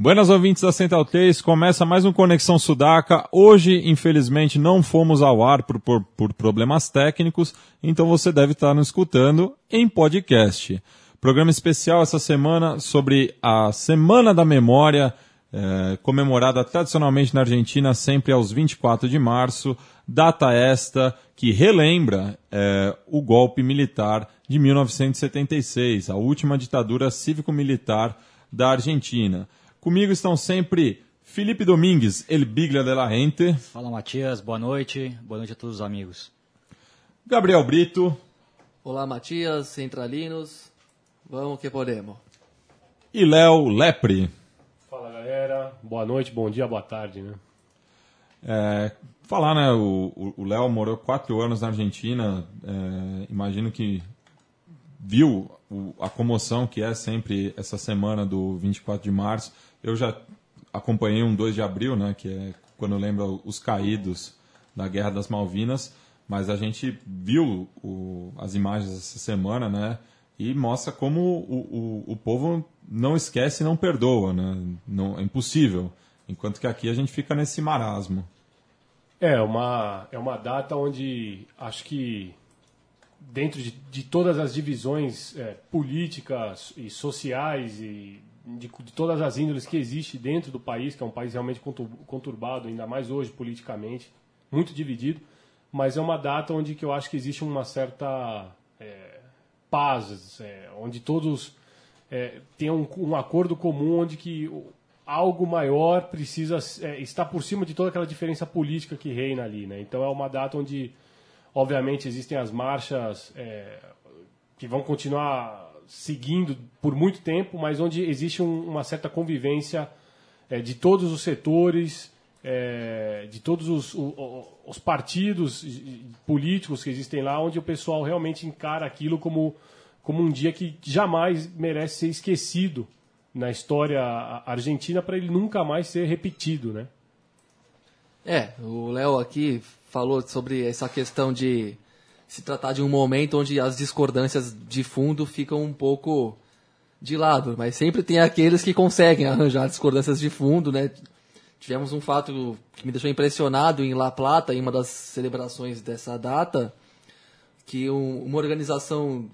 Buenas ouvintes da Central 3, começa mais um Conexão Sudaca. Hoje, infelizmente, não fomos ao ar por, por, por, problemas técnicos, então você deve estar nos escutando em podcast. Programa especial essa semana sobre a Semana da Memória, é, comemorada tradicionalmente na Argentina sempre aos 24 de março, data esta que relembra é, o golpe militar de 1976, a última ditadura cívico-militar da Argentina. Comigo estão sempre Felipe Domingues, El Biglia de la Gente. Fala Matias, boa noite. Boa noite a todos os amigos. Gabriel Brito. Olá Matias, centralinos. Vamos que podemos. E Léo Lepre. Fala galera, boa noite, bom dia, boa tarde, né? É, falar, né? O Léo morou quatro anos na Argentina. É, imagino que viu a comoção que é sempre essa semana do 24 de março. Eu já acompanhei um 2 de abril, né, que é quando lembra os caídos da Guerra das Malvinas, mas a gente viu o, as imagens essa semana, né, e mostra como o, o, o povo não esquece e não perdoa, né, não, é impossível, enquanto que aqui a gente fica nesse marasmo. É uma, é uma data onde acho que dentro de, de todas as divisões é, políticas e sociais e de, de, todas as índoles que existe dentro do país, que é um país realmente conturbado, ainda mais hoje politicamente, muito dividido, mas é uma data onde que eu acho que existe uma certa é, paz, é, onde todos é, têm um, um, acordo comum, onde que algo maior precisa é, estar por cima de toda aquela diferença política que reina ali, né? Então é uma data onde Obviamente existem as marchas é, que vão continuar seguindo por muito tempo, mas onde existe um, uma certa convivência é, de todos os setores, é, de todos os, o, os, partidos políticos que existem lá, onde o pessoal realmente encara aquilo como, como um dia que jamais merece ser esquecido na história argentina para ele nunca mais ser repetido, né? É, o Léo aqui falou sobre essa questão de se tratar de um momento onde as discordâncias de fundo ficam um pouco de lado, mas sempre tem aqueles que conseguem arranjar discordâncias de fundo, né? Tivemos um fato que me deixou impressionado em La Plata, em uma das celebrações dessa data, que um, uma organização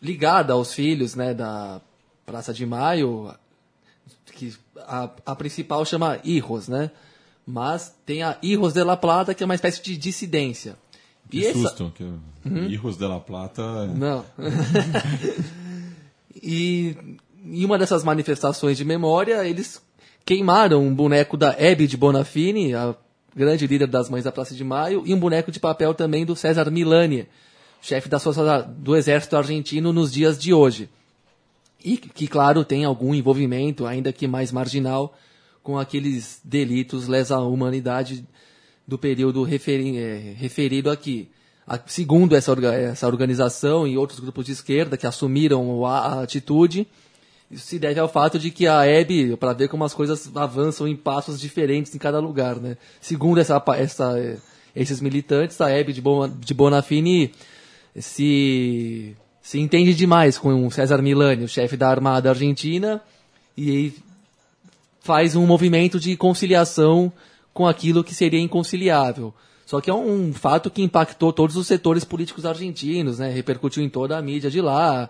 ligada aos filhos, né, da Praça de Maio, que a, a principal chama Hijos, né? Mas tem a Hijos de la Plata, que é uma espécie de dissidência. Que e susto, essa... que uhum. Hijos de la Plata... É- Não. e em uma dessas manifestações de memória, eles queimaram um boneco da Hebe de Bonafini, a grande líder das Mães da Praça de Maio, e um boneco de papel também do César Milani, chefe da do Exército Argentino nos dias de hoje. E que, claro, tem algum envolvimento, ainda que mais marginal, com aqueles delitos lesa humanidade do período referi é, referido aqui. A, segundo essa, essa organização e outros grupos de esquerda que assumiram a, a atitude, isso se deve ao fato de que a EB, para ver como as coisas avançam em passos diferentes em cada lugar, né? Segundo essa, essa, esses militantes, a EB de, Bon, de Bonafini se, se entende demais com o César Milani, o chefe da Armada Argentina, e faz um movimento de conciliação com aquilo que seria inconciliável. Só que é um fato que impactou todos os setores políticos argentinos, né? repercutiu em toda a mídia de lá.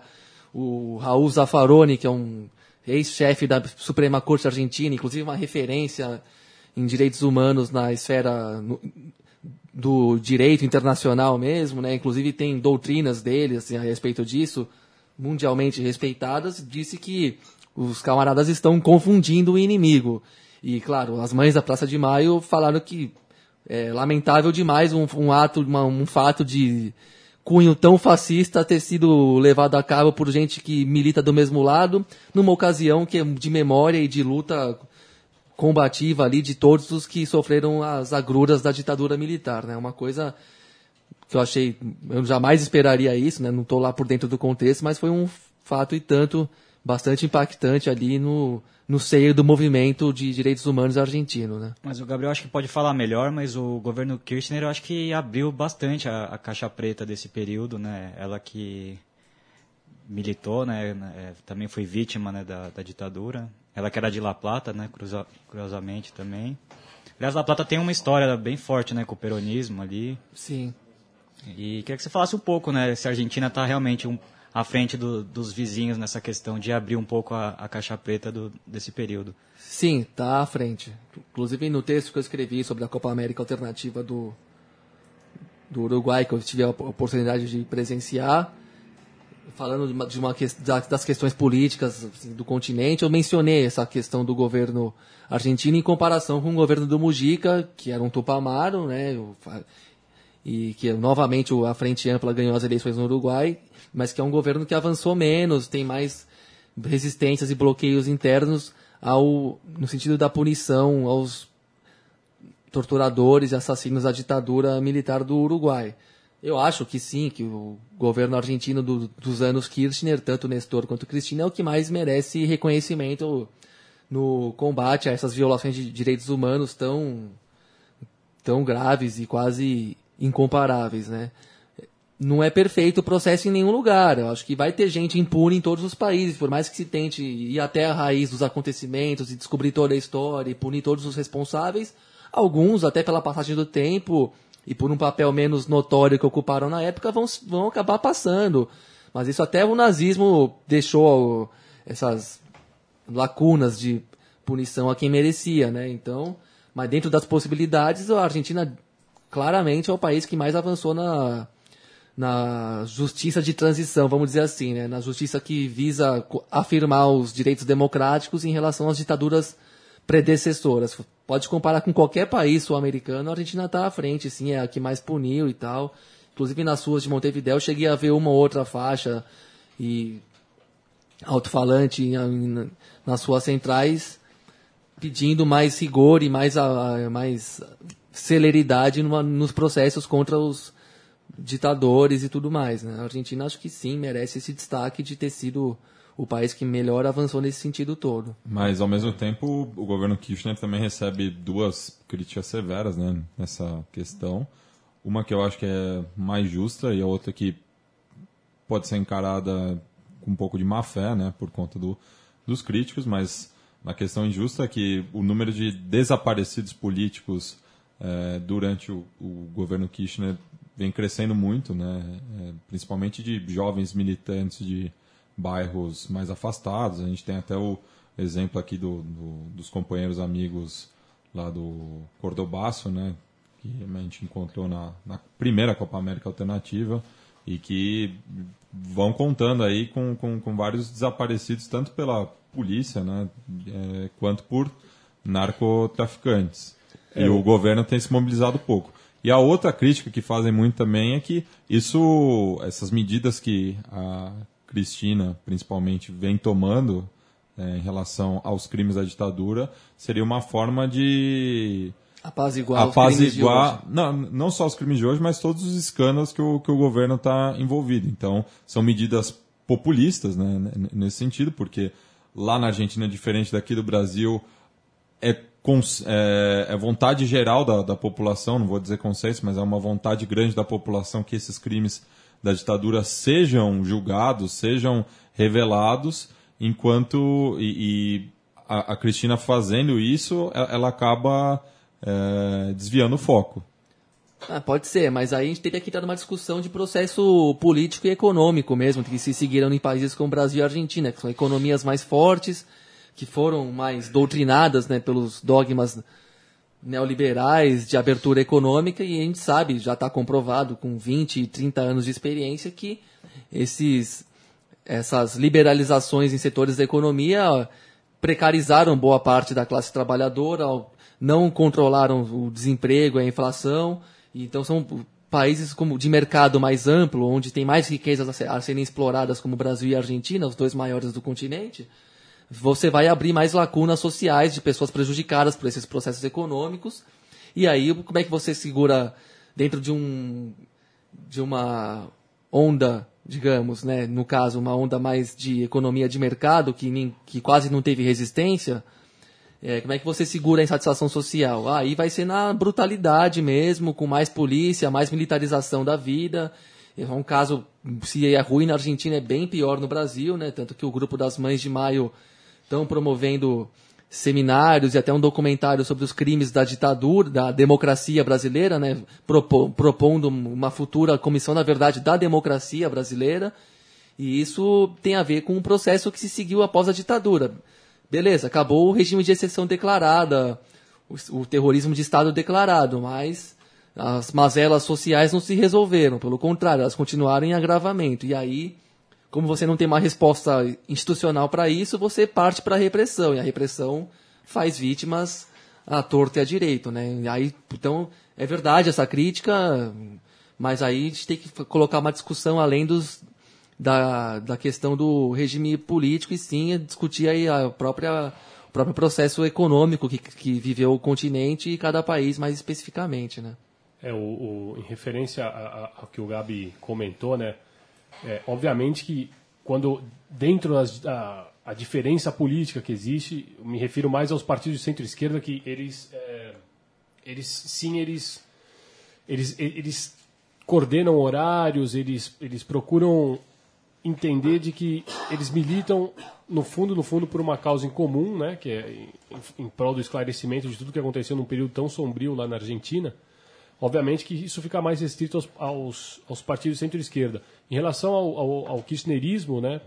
O Raul Zaffaroni, que é um ex-chefe da Suprema Corte Argentina, inclusive uma referência em direitos humanos na esfera do direito internacional mesmo, né? inclusive tem doutrinas dele assim, a respeito disso, mundialmente respeitadas, disse que os camaradas estão confundindo o inimigo. E, claro, as mães da Praça de Maio falaram que é lamentável demais um, um ato, uma, um fato de cunho tão fascista ter sido levado a cabo por gente que milita do mesmo lado, numa ocasião que é de memória e de luta combativa ali de todos os que sofreram as agruras da ditadura militar, né? Uma coisa que eu achei, eu jamais esperaria isso, né? Não estou lá por dentro do contexto, mas foi um fato e tanto bastante impactante ali no, no seio do movimento de direitos humanos argentino, né? Mas o Gabriel acho que pode falar melhor, mas o governo Kirchner eu acho que abriu bastante a, a caixa preta desse período, né? Ela que militou, né, é, também foi vítima né, da, da, ditadura. Ela que era de La Plata, né, cruza, curiosamente também. Aliás, La Plata tem uma história bem forte né, com o peronismo ali. Sim. E queria que você falasse um pouco, né, se a Argentina está realmente um, à frente do, dos vizinhos nessa questão de abrir um pouco a, a caixa preta do, desse período. Sim, está à frente. Inclusive no texto que eu escrevi sobre a Copa América Alternativa do, do Uruguai, que eu tive a oportunidade de presenciar, falando de uma, de uma das questões políticas assim, do continente, eu mencionei essa questão do governo argentino em comparação com o governo do Mujica, que era um Tupamaro, né, e que novamente a Frente Ampla ganhou as eleições no Uruguai, mas que é um governo que avançou menos, tem mais resistências e bloqueios internos ao, no sentido da punição aos torturadores e assassinos da ditadura militar do Uruguai. Eu acho que sim, que o governo argentino do, dos anos Kirchner, tanto Nestor quanto Cristina, é o que mais merece reconhecimento no combate a essas violações de direitos humanos tão, tão graves e quase incomparáveis, né? Não é perfeito o processo em nenhum lugar. Eu acho que vai ter gente impune em todos os países, por mais que se tente ir até a raiz dos acontecimentos e descobrir toda a história e punir todos os responsáveis. Alguns, até pela passagem do tempo e por um papel menos notório que ocuparam na época, vão, vão acabar passando. Mas isso até o nazismo deixou essas lacunas de punição a quem merecia, né? Então, mas dentro das possibilidades, a Argentina claramente é o país que mais avançou na, na justiça de transição, vamos dizer assim, né? na justiça que visa afirmar os direitos democráticos em relação às ditaduras predecessoras. Pode comparar com qualquer país sul-americano, a Argentina está à frente, sim, é a que mais puniu e tal. Inclusive nas ruas de Montevideo cheguei a ver uma ou outra faixa e alto-falante nas ruas centrais pedindo mais rigor e mais, mais celeridade numa, nos processos contra os ditadores e tudo mais. Né? A Argentina acho que sim merece esse destaque de ter sido o país que melhor avançou nesse sentido todo. Mas ao mesmo tempo o governo Kirchner também recebe duas críticas severas né, nessa questão. Uma que eu acho que é mais justa e a outra que pode ser encarada com um pouco de má fé, né, por conta do, dos críticos, mas a questão injusta é que o número de desaparecidos políticos é, durante o, o, governo Kirchner vem crescendo muito, né? É, principalmente de jovens militantes de bairros mais afastados. A gente tem até o exemplo aqui do, do, dos companheiros amigos lá do Cordobaço, né? que a gente encontrou na, na primeira Copa América Alternativa e que vão contando aí com, com, com vários desaparecidos, tanto pela polícia né? É, quanto por narcotraficantes. É. E o governo tem se mobilizado pouco. E a outra crítica que fazem muito também é que isso, essas medidas que a Cristina, principalmente, vem tomando é, em relação aos crimes da ditadura, seria uma forma de apaziguar, apaziguar não, não só os crimes de hoje, mas todos os escândalos que o, que o governo está envolvido. Então, são medidas populistas né, nesse sentido, porque lá na Argentina, diferente daqui do Brasil, é é, é, vontade geral da, da população, não vou dizer consenso, mas é uma vontade grande da população que esses crimes da ditadura sejam julgados, sejam revelados, enquanto e, e a, a, Cristina fazendo isso, ela, ela acaba é, desviando o foco. Ah, pode ser, mas aí a gente teria que entrar numa discussão de processo político e econômico mesmo, que se seguiram em países como Brasil e Argentina, que são economias mais fortes, que foram mais doutrinadas né, pelos dogmas neoliberais de abertura econômica e a gente sabe, já está comprovado com 20 e 30 anos de experiência que esses, essas liberalizações em setores da economia precarizaram boa parte da classe trabalhadora, não controlaram o desemprego, a inflação, então são países como de mercado mais amplo, onde tem mais riquezas a serem exploradas como Brasil e Argentina, os dois maiores do continente, você vai abrir mais lacunas sociais de pessoas prejudicadas por esses processos econômicos. E aí, como é que você segura dentro de um de uma onda, digamos, né, no caso, uma onda mais de economia de mercado que, nem, que quase não teve resistência, é, como é que você segura a insatisfação social? Aí vai ser na brutalidade mesmo, com mais polícia, mais militarização da vida É um caso, se é ruim na Argentina, é bem pior no Brasil, né? Tanto que o grupo das Mães de Maio estão promovendo seminários e até um documentário sobre os crimes da ditadura, da democracia brasileira, né? Propo, propondo uma futura comissão, na verdade, da democracia brasileira. E isso tem a ver com um processo que se seguiu após a ditadura. Beleza, acabou o regime de exceção declarada, o, o terrorismo de Estado declarado, mas as mazelas sociais não se resolveram, pelo contrário, elas continuaram em agravamento. E aí, como você não tem uma resposta institucional para isso, você parte para a repressão, e a repressão faz vítimas à torta e à direito, né? E aí, então, é verdade essa crítica, mas aí a gente tem que colocar uma discussão além dos, da, da questão do regime político e sim discutir aí a própria o próprio processo econômico que, que viveu o continente e cada país mais especificamente, né? É, o, o em referência ao que o Gabi comentou, né? É, obviamente que quando dentro da a diferença política que existe, me refiro mais aos partidos de centro-esquerda que eles, é, eles sim eles, eles eles coordenam horários, eles eles procuram entender de que eles militam no fundo, no fundo, por uma causa em comum, né, que é em, em prol do esclarecimento de tudo que aconteceu num período tão sombrio lá na Argentina. Obviamente que isso fica mais restrito aos, aos, aos partidos centro-esquerda. Em relação ao, ao, ao, kirchnerismo, né,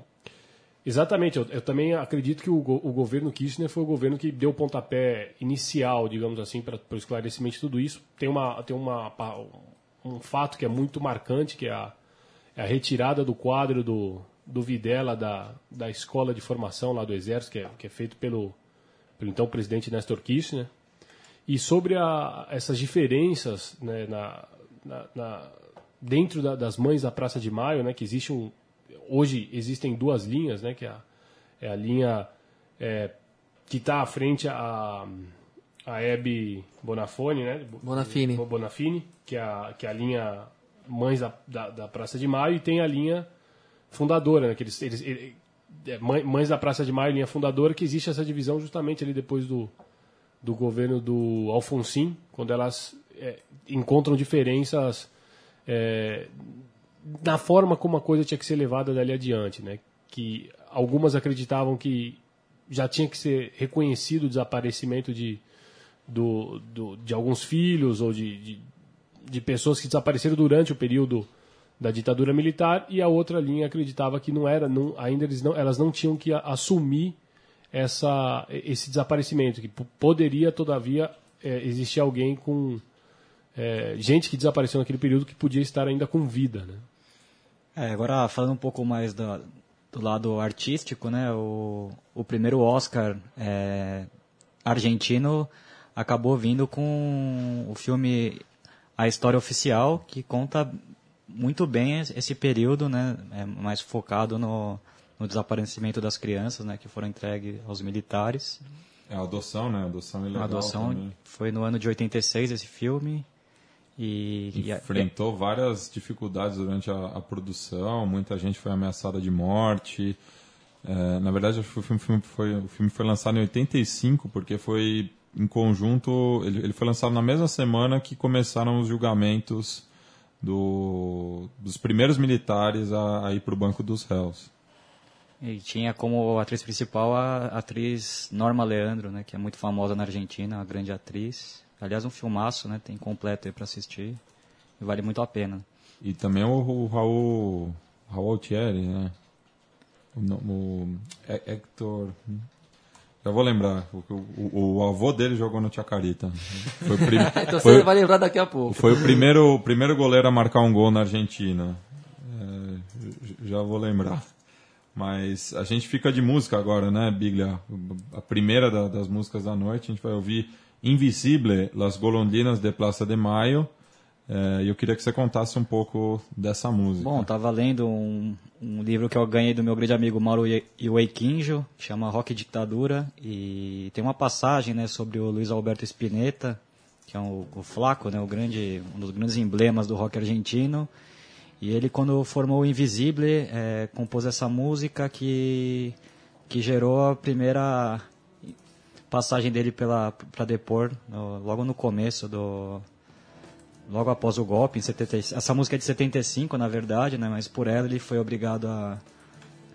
exatamente, eu, eu também acredito que o, o, governo Kirchner foi o governo que deu o pontapé inicial, digamos assim, para o esclarecimento de tudo isso. Tem, uma, tem uma, um fato que é muito marcante, que é a, é a retirada do quadro do, do Videla da, da escola de formação lá do Exército, que é, que é feito pelo, pelo então presidente Néstor Kirchner. E sobre a, essas diferenças né, na, na, na, dentro da, das mães da Praça de Maio, né, que existe um, hoje existem duas linhas, né, que é a, é a linha é, que está à frente a, a Hebe Bonafone, né, Bonafini. Bonafini, que é a, que é a linha Mães da, da, da Praça de Maio, e tem a linha fundadora, né, que eles, eles, eles é, Mães da Praça de Maio, linha fundadora, que existe essa divisão justamente ali depois do, do governo do Alfonsin, quando elas é, encontram diferenças é, na forma como a coisa tinha que ser levada dali adiante, né? Que algumas acreditavam que já tinha que ser reconhecido o desaparecimento de, do, do de alguns filhos ou de, de, de pessoas que desapareceram durante o período da ditadura militar e a outra linha acreditava que não era, não, ainda eles não, elas não tinham que assumir essa, esse desaparecimento, que poderia todavia é, existir alguém com é, gente que desapareceu naquele período que podia estar ainda com vida, né? É, agora falando um pouco mais do, do lado artístico, né? O, o primeiro Oscar é, argentino acabou vindo com o filme A História Oficial, que conta muito bem esse período, né, é mais focado no, no desaparecimento das crianças, né, que foram entregues aos militares. É a adoção, né, a adoção ilegal. A adoção também. foi no ano de 86 esse filme. E, enfrentou e, várias dificuldades durante a, a, produção, muita gente foi ameaçada de morte. É, na verdade, o filme, foi, o filme foi lançado em 85 porque foi em conjunto, ele, ele foi lançado na mesma semana que começaram os julgamentos do, dos primeiros militares a, a ir para o banco dos réus. E tinha como atriz principal a atriz Norma Leandro, né, que é muito famosa na Argentina, uma grande atriz. Aliás, um filmaço, né, tem completo aí para assistir. E vale muito a pena. E também o, o Raul, Raul Altieri, né? O, o Hector... Já vou lembrar. O, o, o, avô dele jogou no Chacarita. Foi prim... então foi, você vai lembrar daqui a pouco. Foi o primeiro, o primeiro goleiro a marcar um gol na Argentina. É, já vou lembrar. Mas a gente fica de música agora, né, Biglia? A primeira da, das músicas da noite, a gente vai ouvir Invisible, Las Golondrinas de Plaza de Maio. É, e eu queria que você contasse um pouco dessa música. Bom, estava lendo um, um, livro que eu ganhei do meu grande amigo Mauro Iueiquinjo, que chama Rock Ditadura, e tem uma passagem né, sobre o Luiz Alberto Spinetta, que é o, o Flaco, né, o grande, um dos grandes emblemas do rock argentino, e ele, quando formou o Invisible, é, compôs essa música que, que gerou a primeira passagem dele para depor, no, logo no começo do logo após o golpe, em 75. Essa música é de 75, na verdade, né? Mas por ela ele foi obrigado a,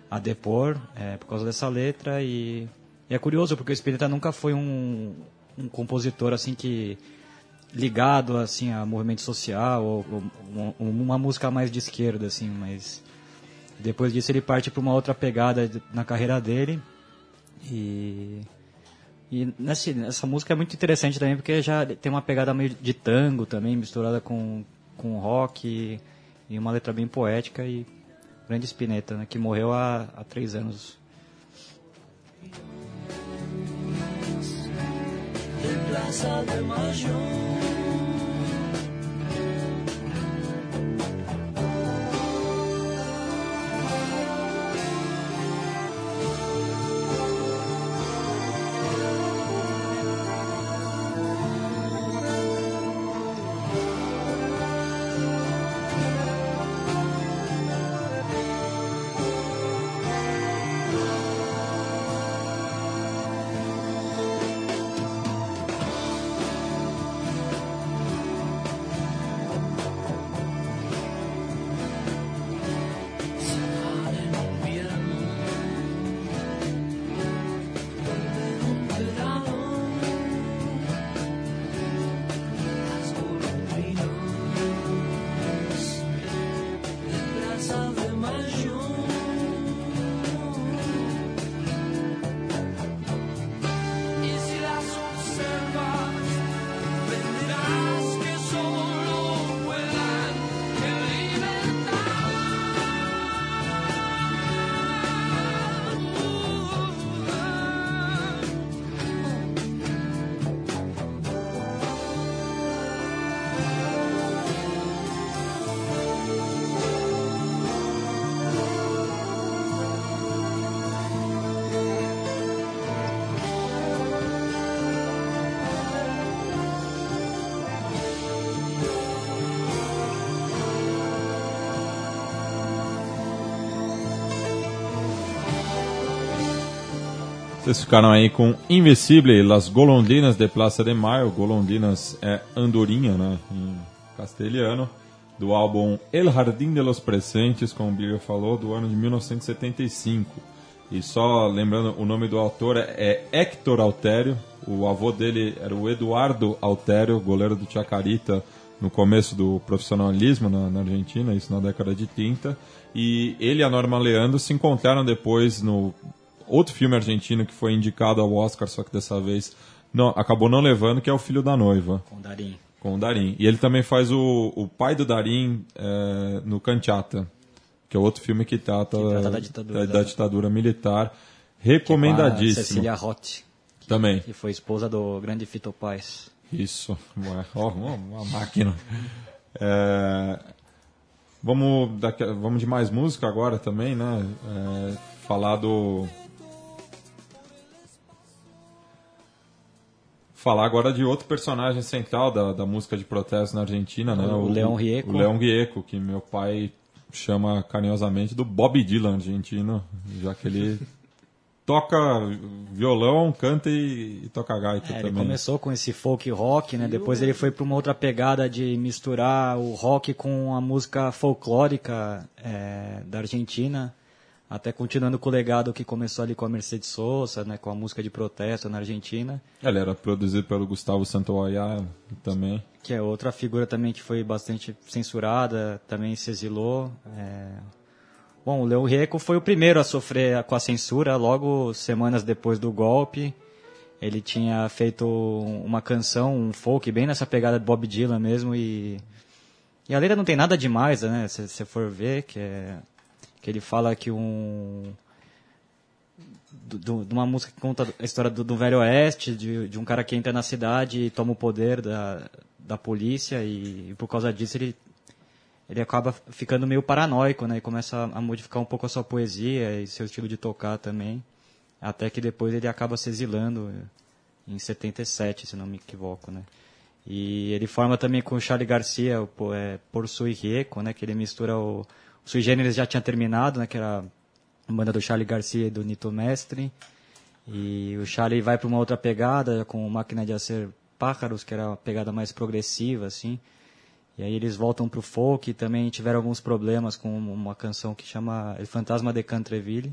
a depor é, por causa dessa letra e, e, é curioso porque o Spinetta nunca foi um, um compositor assim que ligado assim a movimento social ou, ou uma, música mais de esquerda assim, mas depois disso ele parte para uma outra pegada na carreira dele e e nessa, essa música é muito interessante também porque já tem uma pegada meio de tango também, misturada com, com rock e, e uma letra bem poética e grande Spinetta, né, que morreu há, há três anos. Plaza de Mayo. Vocês ficaram aí com Invisible, Las Golondrinas de Plaza de Mayo. Golondrinas é andorinha, né, em castelhano. Do álbum El Jardín de los Presentes, como o Bíblia falou, do ano de 1975. E só lembrando, o nome do autor é Héctor Altério. O avô dele era o Eduardo Altério, goleiro do Chacarita no começo do profissionalismo na, na, Argentina, isso na década de 30. E ele e a Norma Leandro se encontraram depois no outro filme argentino que foi indicado ao Oscar, só que dessa vez não, acabou não levando, que é O Filho da Noiva. Com o Darim. Com o Darim. E ele também faz o, o pai do Darim é, no Canchata, que é outro filme que trata, que trata da, ditadura, da, da ditadura militar. Recomendadíssimo. Que Cecília Roth. Também. Que foi esposa do grande Fito Paz. Isso. Ó, uma máquina. É, vamos, daqui, vamos de mais música agora também, né? É, falar do falar agora de outro personagem central da, da música de protesto na Argentina, né? O, o Leão Rieco. O Leão Rieco, que meu pai chama carinhosamente do Bob Dylan argentino, já que ele toca violão, canta e, e toca gaita é, também. Ele começou com esse folk rock, né? Depois ele foi para uma outra pegada de misturar o rock com a música folclórica é, da Argentina até continuando com o legado que começou ali com a Mercedes Sosa, né, com a música de protesto na Argentina. Ele era produzido pelo Gustavo Santaolalla também. Que é outra figura também que foi bastante censurada, também se exilou. É... Bom, o Leão Rieco foi o primeiro a sofrer com a censura, logo semanas depois do golpe. Ele tinha feito uma canção, um folk, bem nessa pegada de Bob Dylan mesmo, e, e a letra não tem nada demais, né, se você for ver, que é que ele fala que um de uma música que conta a história do, do velho oeste, de, de, um cara que entra na cidade e toma o poder da, da polícia e, e, por causa disso ele ele acaba ficando meio paranoico, né? E começa a, modificar um pouco a sua poesia e seu estilo de tocar também, até que depois ele acaba se exilando em 77, se não me equivoco, né? E ele forma também com o Charlie Garcia o é, Por Sui Rico, né? Que ele mistura o Sui Generis já tinha terminado, né? Que era a banda do Charlie Garcia e do Nito Mestre. E o Charlie vai para uma outra pegada, com Máquina de Acer Pájaros, que era uma pegada mais progressiva, assim. E aí eles voltam pro folk e também tiveram alguns problemas com uma canção que chama El Fantasma de Cantreville.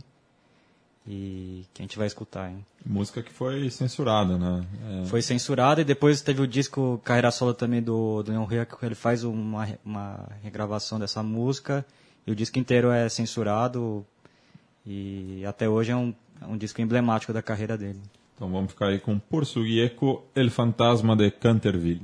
E que a gente vai escutar, hein? Música que foi censurada, né? É... Foi censurada e depois teve o disco Carreira Solo também do, do Neon que ele faz uma, uma regravação dessa música. E o disco inteiro é censurado e até hoje é um, é um disco emblemático da carreira dele. Então vamos ficar aí com Por Suguieco, El Fantasma de Canterville.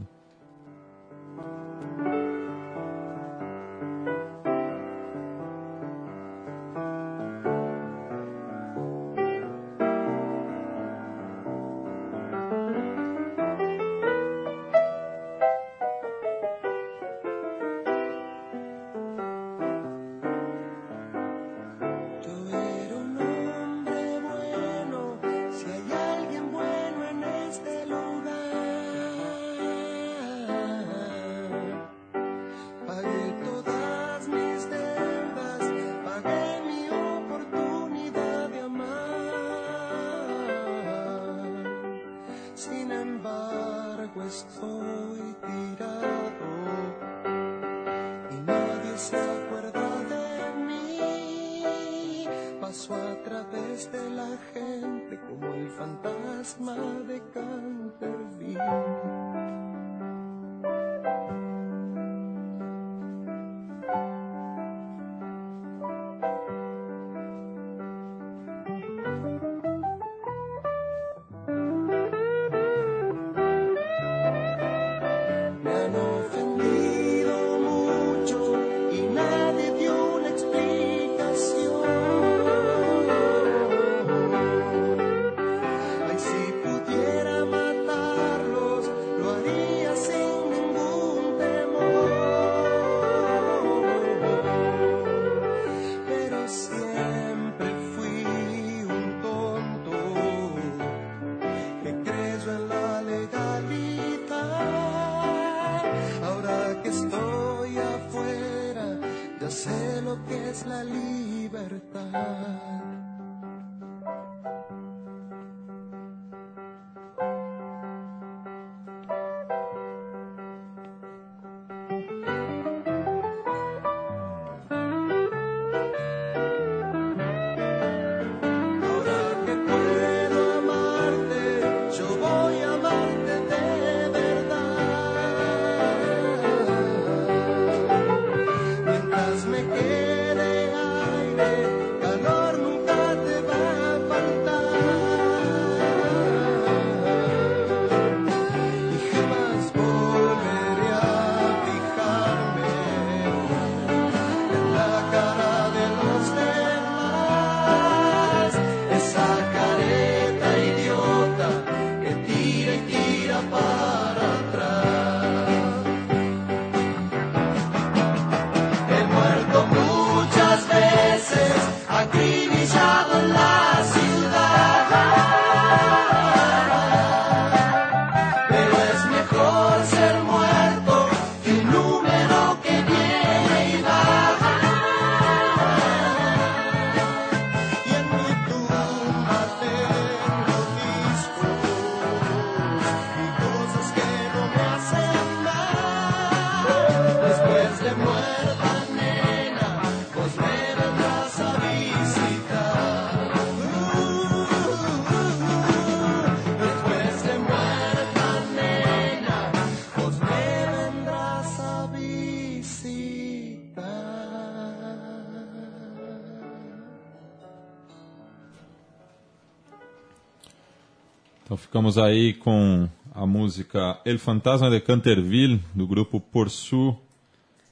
Ficamos aí com a música El Fantasma de Canterville, do grupo Porsu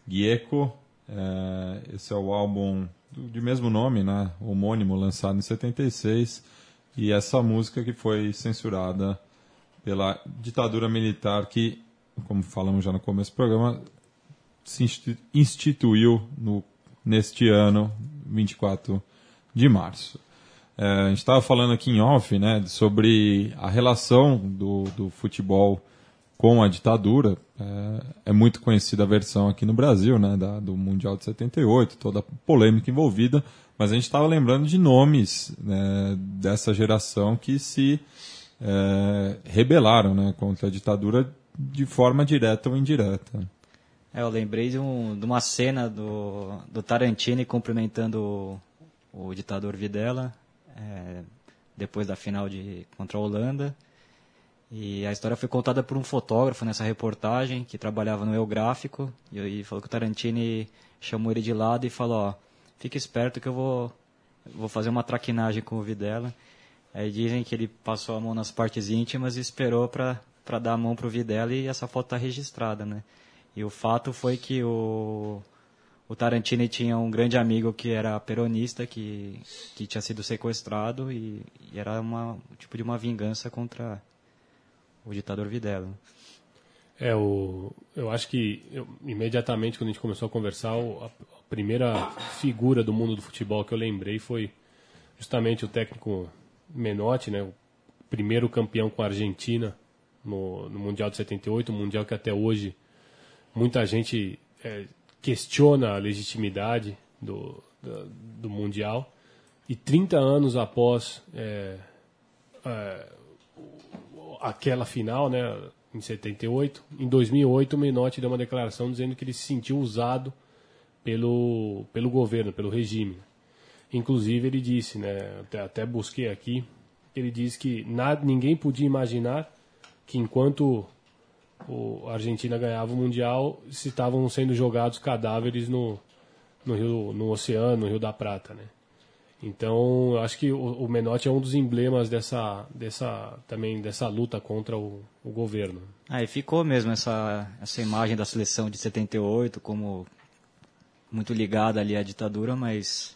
Gieco. É, esse é o álbum de mesmo nome, né, homônimo, lançado em 76. E essa música que foi censurada pela ditadura militar que, como falamos já no começo do programa, se instituiu no, neste ano, 24 de março. É, a gente estava falando aqui em off né, sobre a relação do, do futebol com a ditadura. É, é, muito conhecida a versão aqui no Brasil, né, da, do Mundial de 78, toda a polêmica envolvida, mas a gente estava lembrando de nomes né, dessa geração que se é, rebelaram né, contra a ditadura de forma direta ou indireta. É, eu lembrei de, um, de uma cena do, do Tarantino cumprimentando o, o ditador Videla é, depois da final de contra a Holanda. E a história foi contada por um fotógrafo nessa reportagem que trabalhava no Eu Gráfico e, e falou que o Tarantini chamou ele de lado e falou: ó, fique esperto que eu vou vou fazer uma traquinagem com o Videla. Aí dizem que ele passou a mão nas partes íntimas e esperou para para dar a mão pro Videla e essa foto está registrada, né? E o fato foi que o o Tarantino tinha um grande amigo que era peronista, que, que tinha sido sequestrado e, e era uma tipo de uma vingança contra o ditador Videla. É, o, eu acho que eu, imediatamente quando a gente começou a conversar, a, a primeira figura do mundo do futebol que eu lembrei foi justamente o técnico Menotti, né, o primeiro campeão com a Argentina no, no Mundial de 78, um Mundial que até hoje muita gente é, questiona a legitimidade do, do, do, Mundial. E 30 anos após é, é, aquela final, né, em 78, em 2008 o Menotti deu uma declaração dizendo que ele se sentiu usado pelo, pelo governo, pelo regime. Inclusive ele disse, né, até, até busquei aqui, ele disse que nada, ninguém podia imaginar que enquanto o, a Argentina ganhava o Mundial, se estavam sendo jogados cadáveres no, no, rio, no oceano, no Rio da Prata, né? Então, eu acho que o, o Menotti é um dos emblemas dessa, dessa, também dessa luta contra o, o governo. Ah, e ficou mesmo essa, essa imagem da seleção de 78 como muito ligada ali à ditadura, mas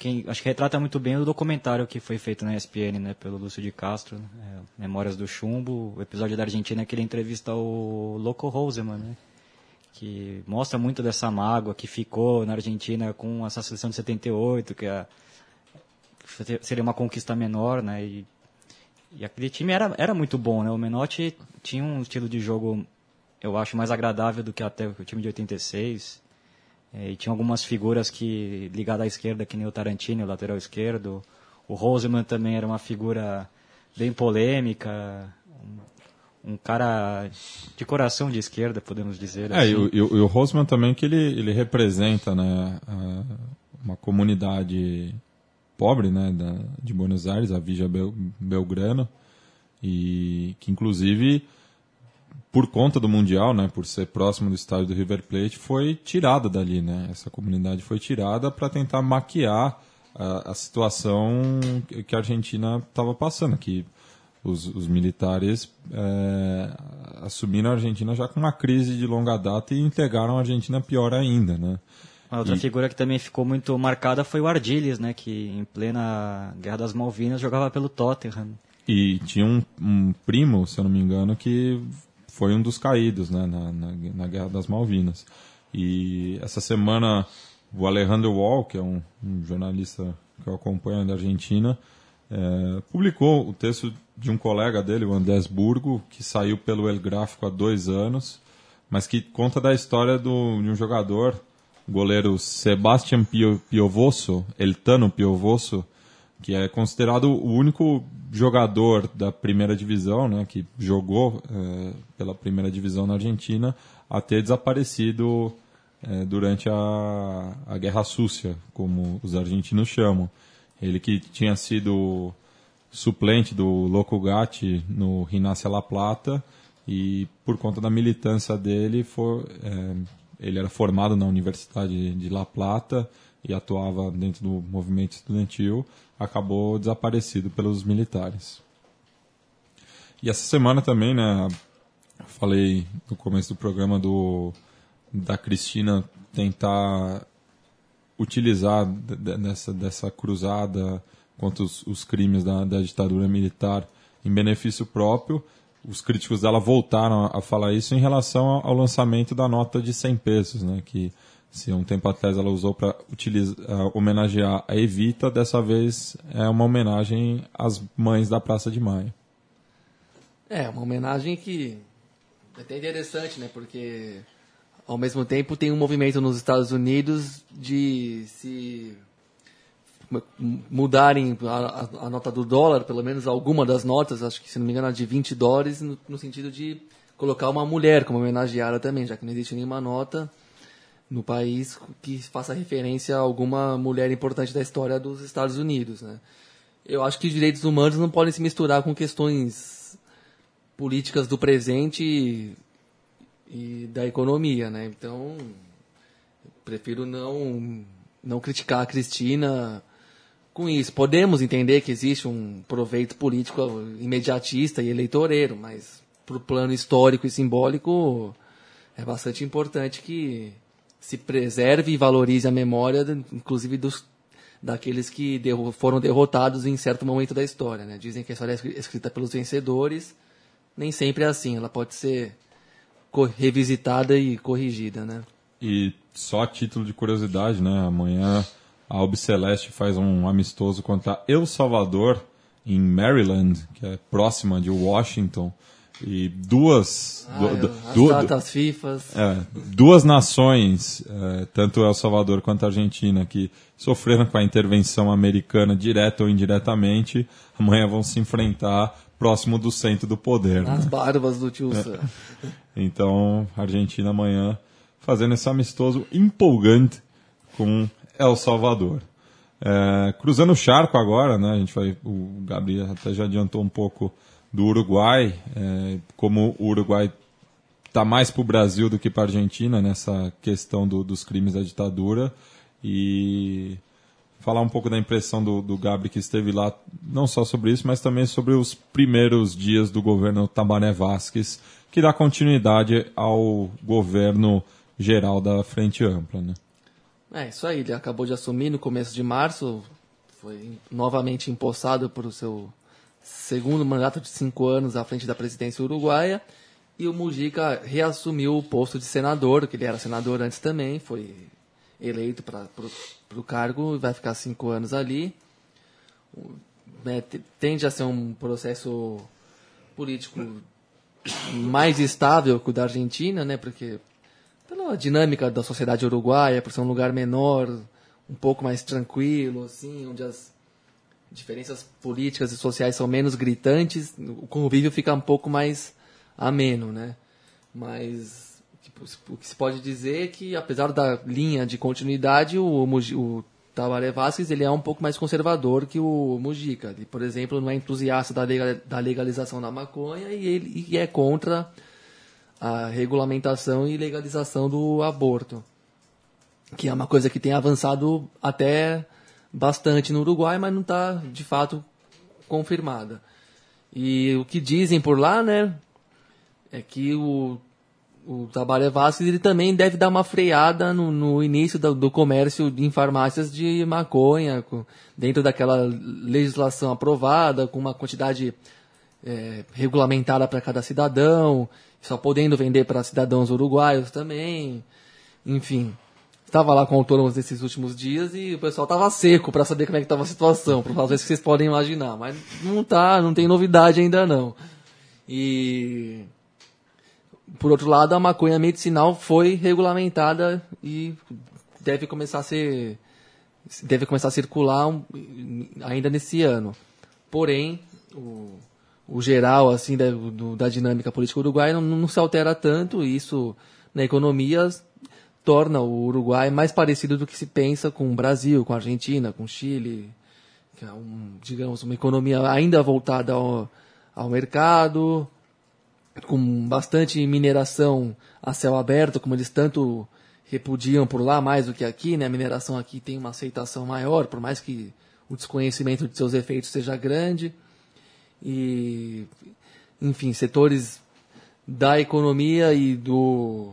quem acho que retrata muito bem o documentário que foi feito na ESPN, né, pelo Lúcio de Castro, é, Memórias do Chumbo, o episódio da Argentina que ele entrevista o Loco Roseman, né, que mostra muito dessa mágoa que ficou na Argentina com essa seleção de 78, que é, seria uma conquista menor, né, e, e aquele time era, era muito bom, né, o Menotti tinha um estilo de jogo, eu acho, mais agradável do que até o time de 86, é, e tinha algumas figuras que ligadas à esquerda, que nem o Tarantino, o lateral esquerdo. O Roseman também era uma figura bem polêmica, um, um cara de coração de esquerda, podemos dizer. É, assim. e, e, o Roseman também que ele, ele representa né, uma comunidade pobre né, da, de Buenos Aires, a Vija Bel, Belgrano, e que inclusive por conta do Mundial, né, por ser próximo do estádio do River Plate, foi tirada dali, né? Essa comunidade foi tirada para tentar maquiar a, a, situação que a Argentina estava passando, que os, os militares é, assumiram a Argentina já com uma crise de longa data e entregaram a Argentina pior ainda, né? A outra e... figura que também ficou muito marcada foi o Ardiles, né, que em plena Guerra das Malvinas jogava pelo Tottenham. E tinha um, um primo, se eu não me engano, que foi um dos caídos né, na, na, na, Guerra das Malvinas. E essa semana o Alejandro Wall, que é um, um jornalista que eu acompanho da Argentina, é, publicou o texto de um colega dele, o Andrés Burgo, que saiu pelo El Gráfico há dois anos, mas que conta da história do, de um jogador, o goleiro Sebastián Piovoso, Eltano Piovoso, que é considerado o único jogador da primeira divisão, né, que jogou é, pela primeira divisão na Argentina, a ter desaparecido é, durante a, a Guerra Súcia, como os argentinos chamam. Ele que tinha sido suplente do Loco Gatti no Rinácia La Plata e por conta da militância dele, foi, é, ele era formado na Universidade de La Plata e atuava dentro do movimento estudantil, acabou desaparecido pelos militares. E essa semana também, né, falei no começo do programa do da Cristina tentar utilizar dessa, dessa cruzada contra os, os crimes da, da, ditadura militar em benefício próprio. Os críticos dela voltaram a, falar isso em relação ao, ao, lançamento da nota de 100 pesos, né, que se um tempo atrás ela usou para homenagear a Evita, dessa vez é uma homenagem às mães da Praça de Maio. É, uma homenagem que é até interessante, né? Porque ao mesmo tempo tem um movimento nos Estados Unidos de se mudarem a, a, a nota do dólar, pelo menos alguma das notas, acho que se não me engano a de 20 dólares, no, no sentido de colocar uma mulher como homenageada também, já que não existe nenhuma nota no país que faça referência a alguma mulher importante da história dos Estados Unidos, né? Eu acho que os direitos humanos não podem se misturar com questões políticas do presente e, e da economia, né? Então, prefiro não não criticar a Cristina com isso. Podemos entender que existe um proveito político imediatista e eleitoreiro, mas para o plano histórico e simbólico é bastante importante que se preserve e valorize a memória, inclusive dos daqueles que foram derrotados em certo momento da história. Né? Dizem que a história é escrita pelos vencedores, nem sempre é assim. Ela pode ser revisitada e corrigida, né? E só a título de curiosidade, né? Amanhã a Albiceleste faz um amistoso contra El Salvador, em Maryland, que é próxima de Washington. E duas. Ah, du- eu- as datas FIFAs. é, duas nações, é, tanto El Salvador quanto a Argentina, que sofreram com a intervenção americana direta ou indiretamente, amanhã vão se enfrentar próximo do centro do poder. né? As barbas do tio Sam. Então, a Argentina amanhã fazendo esse amistoso empolgante com El Salvador. É, cruzando o charco agora, né? A gente vai, o Gabriel até já adiantou um pouco do Uruguai, é, como o Uruguai está mais para o Brasil do que para a Argentina nessa questão do- dos crimes da ditadura e falar um pouco da impressão do, do Gabri que esteve lá, não só sobre isso, mas também sobre os primeiros dias do governo Tabané Vasquez, que dá continuidade ao governo geral da Frente Ampla. Né? É, isso aí. Ele acabou de assumir no começo de março. Foi novamente empossado por o seu segundo mandato de cinco anos à frente da presidência uruguaia. E o Mujica reassumiu o posto de senador, que ele era senador antes também. Foi eleito para o cargo e vai ficar cinco anos ali. Te- tende a ser um processo político mais estável que o da Argentina, né? Porque pela dinâmica da sociedade uruguaia, por ser um lugar menor, um pouco mais tranquilo, assim, onde as diferenças políticas e sociais são menos gritantes, o convívio fica um pouco mais ameno, né? Mas tipo, o que se pode dizer é que, apesar da linha de continuidade, o, o Tabaré Vázquez ele é um pouco mais conservador que o Mujica. Ele, por exemplo, não é entusiasta da legalização da maconha e ele e é contra a regulamentação e legalização do aborto, que é uma coisa que tem avançado até bastante no Uruguai, mas não está de fato confirmada. E o que dizem por lá, né, é que o, o Tabaré Vasquez ele também deve dar uma freada no, no início do, do comércio em farmácias de maconha, com- dentro daquela legislação aprovada, com uma quantidade é, regulamentada para cada cidadão, só podendo vender para cidadãos uruguaios também. Enfim, estava lá com autônomos nesses últimos dias e o pessoal estava seco para saber como é que estava a situação, por razões que vocês podem imaginar, mas não tá, não tem novidade ainda não. E por outro lado, a maconha medicinal foi regulamentada e deve começar a ser deve começar a circular ainda nesse ano. Porém, o, o geral assim da, do- da dinâmica política uruguaia não, não se altera tanto e isso na economia torna o Uruguai mais parecido do que se pensa com o Brasil, com a Argentina, com o Chile, que é um, digamos uma economia ainda voltada ao, ao mercado, com bastante mineração a céu aberto, como eles tanto repudiam por lá mais do que aqui, né? A mineração aqui tem uma aceitação maior, por mais que o desconhecimento de seus efeitos seja grande. E, enfim, setores da economia e do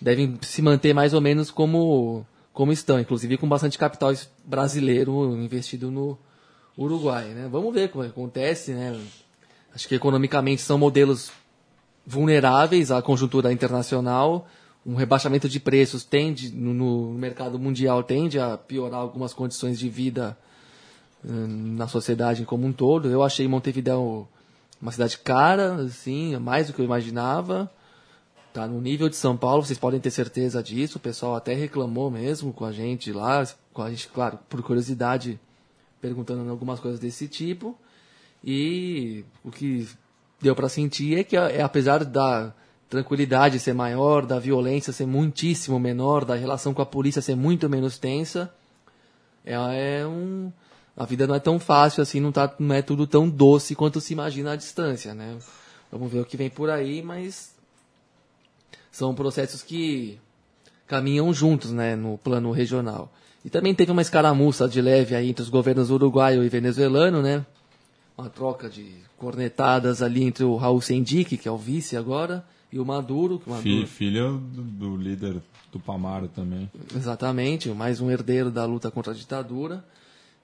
devem se manter mais ou menos como como estão, inclusive com bastante capital brasileiro investido no Uruguai, né? Vamos ver como acontece, né? Acho que economicamente são modelos vulneráveis à conjuntura internacional. Um rebaixamento de preços tende, no, no mercado mundial, tende a piorar algumas condições de vida hum, na sociedade como um todo. Eu achei Montevideo uma cidade cara, assim, mais do que eu imaginava. Tá no nível de São Paulo, vocês podem ter certeza disso. O pessoal até reclamou mesmo com a gente lá, com a gente, claro, por curiosidade, perguntando algumas coisas desse tipo. E o que deu para sentir é que, é, apesar da tranquilidade ser maior, da violência ser muitíssimo menor, da relação com a polícia ser muito menos tensa, é, é um, a vida não é tão fácil assim, não, tá, não é tudo tão doce quanto se imagina à distância, né? Vamos ver o que vem por aí, mas são processos que caminham juntos, né, no plano regional. E também teve uma escaramuça de leve aí entre os governos uruguaio e venezuelano, né? Uma troca de cornetadas ali entre o Raul Sendic, que é o vice agora, e o Maduro. Que o Maduro... Filho do, do líder do Pamaro também. Exatamente, mais um herdeiro da luta contra a ditadura.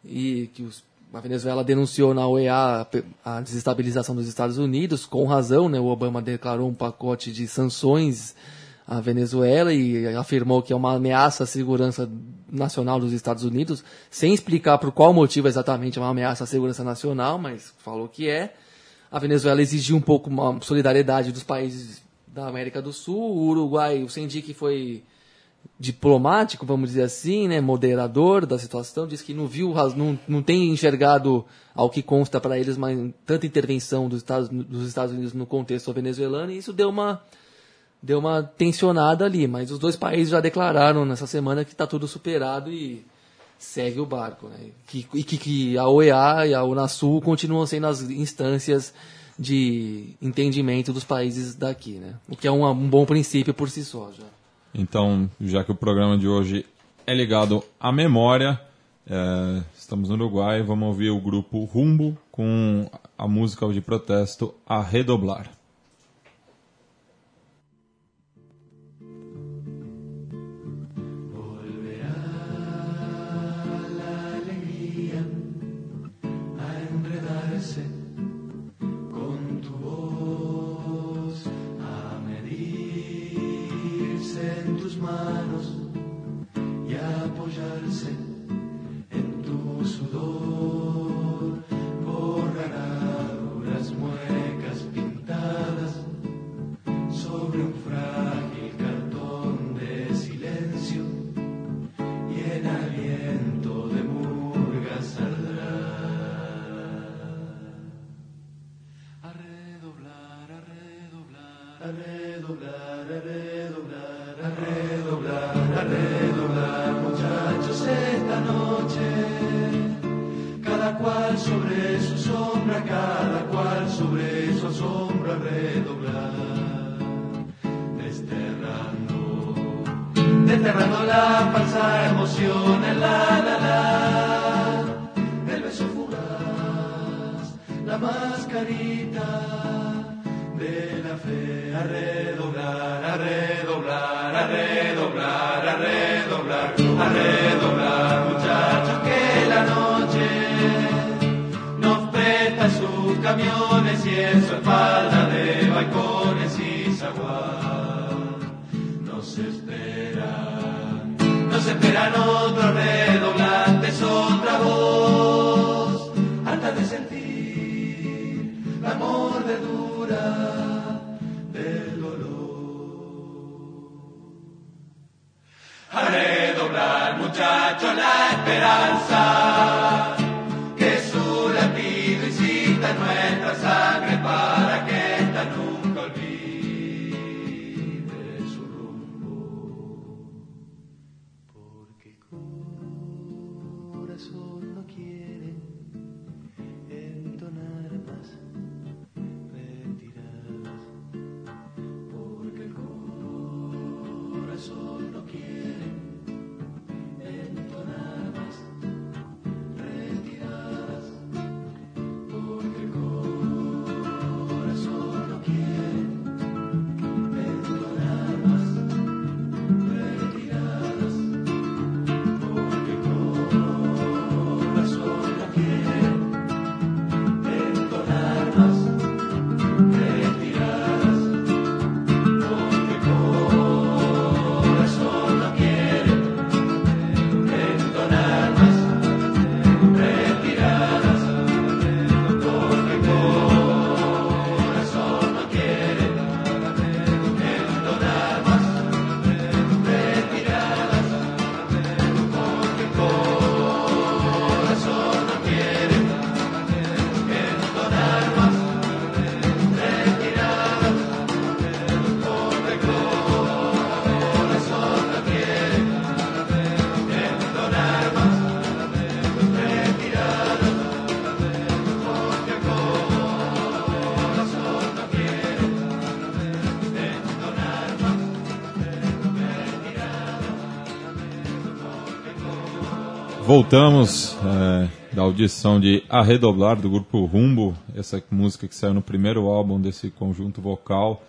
E que os, a Venezuela denunciou na OEA a desestabilização dos Estados Unidos, com razão, né? O Obama declarou um pacote de sanções à Venezuela e afirmou que é uma ameaça à segurança nacional dos Estados Unidos, sem explicar por qual motivo exatamente é uma ameaça à segurança nacional, mas falou que é. A Venezuela exigiu um pouco uma solidariedade dos países da América do Sul, o Uruguai, o Sendic foi diplomático, vamos dizer assim, né, moderador da situação, diz que não viu, não, não tem enxergado, ao que consta para eles, tanta intervenção dos Estados, dos Estados Unidos no contexto venezuelano, e isso deu uma, deu uma tensionada ali, mas os dois países já declararam nessa semana que está tudo superado e segue o barco, né, que, e que, que a OEA e a Unasul continuam sendo as instâncias de entendimento dos países daqui, né, o que é um, um bom princípio por si só já. Então, já que o programa de hoje é ligado à memória, é, estamos no Uruguai, vamos ouvir o grupo Rumbo com a música de protesto A Redoblar. Voltamos é, da audição de Arredoblar do grupo Rumbo, essa música que saiu no primeiro álbum desse conjunto vocal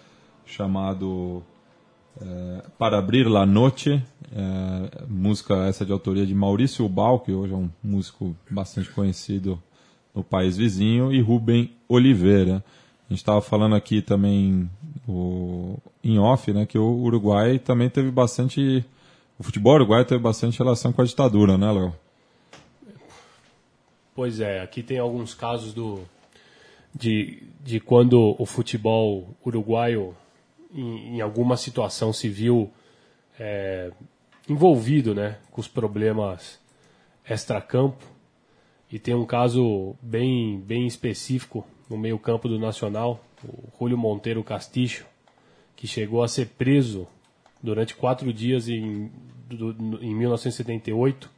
chamado é, Para Abrir La Noche, é, música essa de autoria de Maurício Ubal, que hoje é um músico bastante conhecido no país vizinho, e Rubem Oliveira. A gente estava falando aqui também em off, né, que o Uruguai também teve bastante. O futebol uruguaio teve bastante relação com a ditadura, né, Léo? Pois é, aqui tem alguns casos do, de, de quando o futebol uruguaio, em, em alguma situação civil, é, envolvido né, com os problemas extracampo. E tem um caso bem, bem específico no meio-campo do Nacional, o Julio Monteiro Castillo, que chegou a ser preso durante quatro dias em, em 1978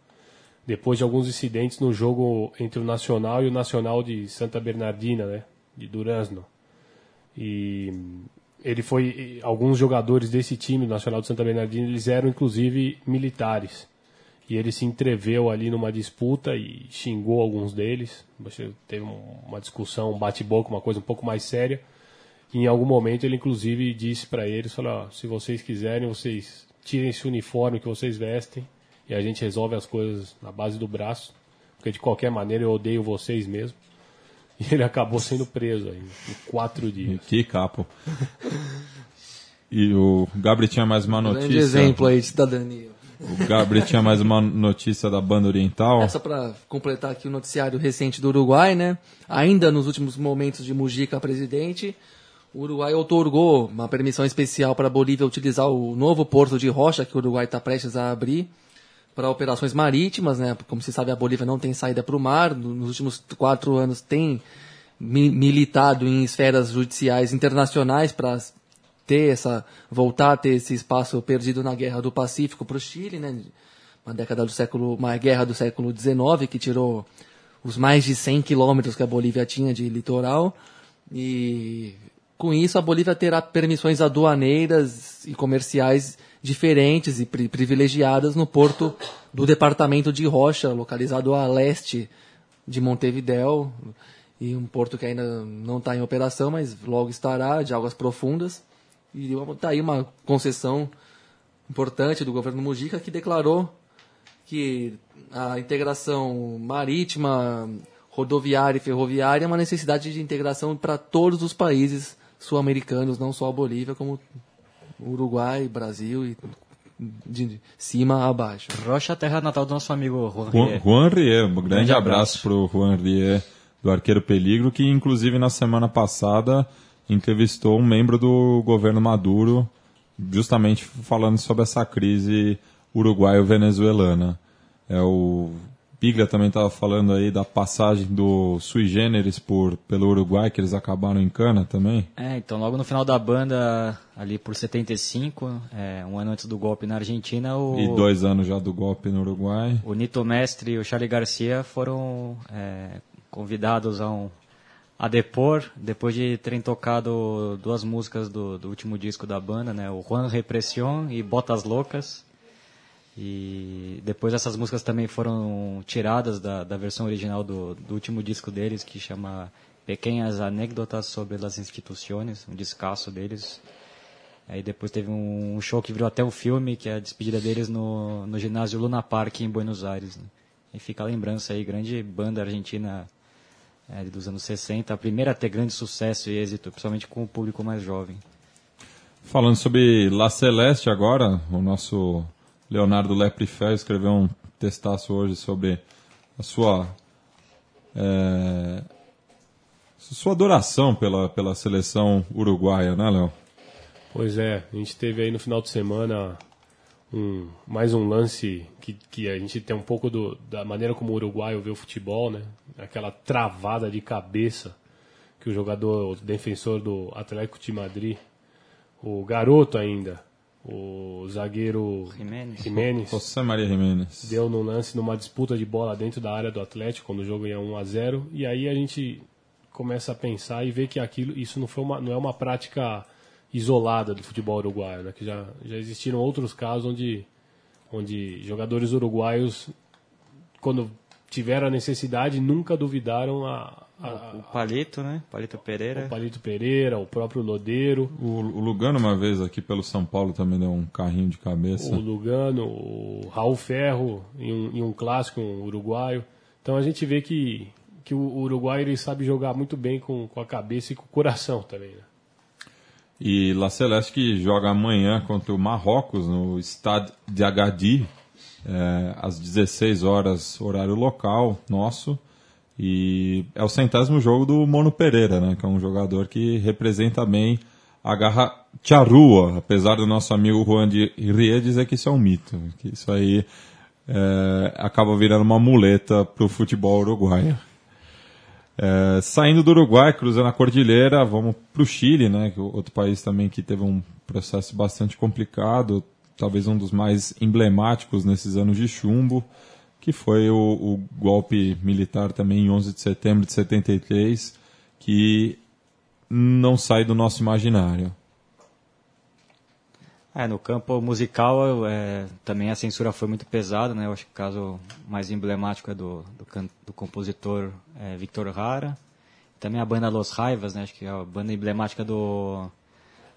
depois de alguns incidentes no jogo entre o Nacional e o Nacional de Santa Bernardina, né, de Durazno. E ele foi alguns jogadores desse time Nacional de Santa Bernardina, eles eram inclusive militares. E ele se entreveu ali numa disputa e xingou alguns deles. Teve uma discussão, um bate-boca, uma coisa um pouco mais séria. E em algum momento ele inclusive disse para eles, falou, se vocês quiserem, vocês tirem esse uniforme que vocês vestem e a gente resolve as coisas na base do braço, porque de qualquer maneira eu odeio vocês mesmo. E ele acabou sendo preso aí, em quatro dias. Que capo. E o Gabriel tinha mais uma notícia. Grande exemplo aí de cidadania. O Gabriel tinha mais uma notícia da banda oriental. Só para completar aqui o noticiário recente do Uruguai, né? Ainda nos últimos momentos de Mujica presidente, o Uruguai otorgou uma permissão especial para a Bolívia utilizar o novo porto de Rocha que o Uruguai está prestes a abrir para operações marítimas, né? Como se sabe, a Bolívia não tem saída para o mar. Nos últimos quatro anos tem mi militado em esferas judiciais internacionais para ter essa voltar a ter esse espaço perdido na guerra do Pacífico para o Chile, né? Uma década do século, uma guerra do século XIX que tirou os mais de 100 quilômetros que a Bolívia tinha de litoral e com isso a Bolívia terá permissões aduaneiras e comerciais diferentes e pri privilegiadas no porto do departamento de Rocha, localizado a leste de Montevideo, e um porto que ainda não está em operação, mas logo estará, de águas profundas. E está aí uma concessão importante do governo Mujica que declarou que a integração marítima, rodoviária e ferroviária é uma necessidade de integração para todos os países sul-americanos, não só a Bolívia, como Uruguai, Brasil e de cima a baixo. Rocha, terra natal do nosso amigo Juan Rie. Juan Rie, um grande, grande abraço para o Juan Rie do Arqueiro Peligro, que inclusive na semana passada entrevistou um membro do governo Maduro, justamente falando sobre essa crise uruguaio-venezuelana. É o Piglia também estava falando aí da passagem do Sui Generis por, pelo Uruguai, que eles acabaram em cana também. É, então logo no final da banda, ali por 75, é, um ano antes do golpe na Argentina... O, e dois anos já do golpe no Uruguai. O Nito Mestre e o Charlie Garcia foram é, convidados a, um, a depor, depois de terem tocado duas músicas do, do último disco da banda, né, o Juan Represión e Botas Loucas, e depois essas músicas também foram tiradas da, da versão original do, do último disco deles, que chama Pequenas Anécdotas sobre as Instituições, um descasso deles. Aí depois teve um, show que virou até um filme, que é a despedida deles no, no ginásio Luna Park em Buenos Aires. Né? E fica a lembrança aí, grande banda argentina é, dos anos 60, a primeira a ter grande sucesso e êxito, principalmente com o público mais jovem. Falando sobre La Celeste agora, o nosso Leonardo Leprifé escreveu um textaço hoje sobre a sua é, sua adoração pela, pela seleção uruguaia, né, Léo? Pois é, a gente teve aí no final de semana um, mais um lance que, que a gente tem um pouco do, da maneira como o uruguaio vê o futebol, né? Aquela travada de cabeça que o jogador, o defensor do Atlético de Madrid, o garoto ainda, o zagueiro Jiménez, José Maria Jiménez. deu no lance numa disputa de bola dentro da área do Atlético quando o jogo ia 1 a 0 e aí a gente começa a pensar e ver que aquilo isso não foi uma, não é uma prática isolada do futebol uruguaio, né? que já já existiram outros casos onde onde jogadores uruguaios quando tiveram a necessidade, nunca duvidaram a, a, O Palito, né? Palito Pereira. o Palito Pereira, o próprio Lodeiro, O, o Lugano, uma vez aqui pelo São Paulo, também deu um carrinho de cabeça. o Lugano, o Raul Ferro, em um, em um clássico, um uruguaio. Então a gente vê que, que o Uruguai ele sabe jogar muito bem com, com a cabeça e com o coração também. Né? E La Celeste que joga amanhã contra o Marrocos no Stade de Agadir, é, às 16 horas, horário local nosso. E é o centésimo jogo do Mono Pereira, né, que é um jogador que representa bem a garra charrua, apesar do nosso amigo Juan de Rie dizer que isso é um mito, que isso aí é, acaba virando uma muleta para o futebol uruguaio. É, saindo do Uruguai, cruzando a cordilheira, vamos para o Chile, né, que é outro país também que teve um processo bastante complicado, talvez um dos mais emblemáticos nesses anos de chumbo, que foi o, o golpe militar também em 11 de setembro de 73, que não sai do nosso imaginário. É, no campo musical é, também a censura foi muito pesada, né? Eu acho que o caso mais emblemático é do, do, do compositor é, Victor Hara. Também a banda Los Raivas, né? Acho que é a banda emblemática do,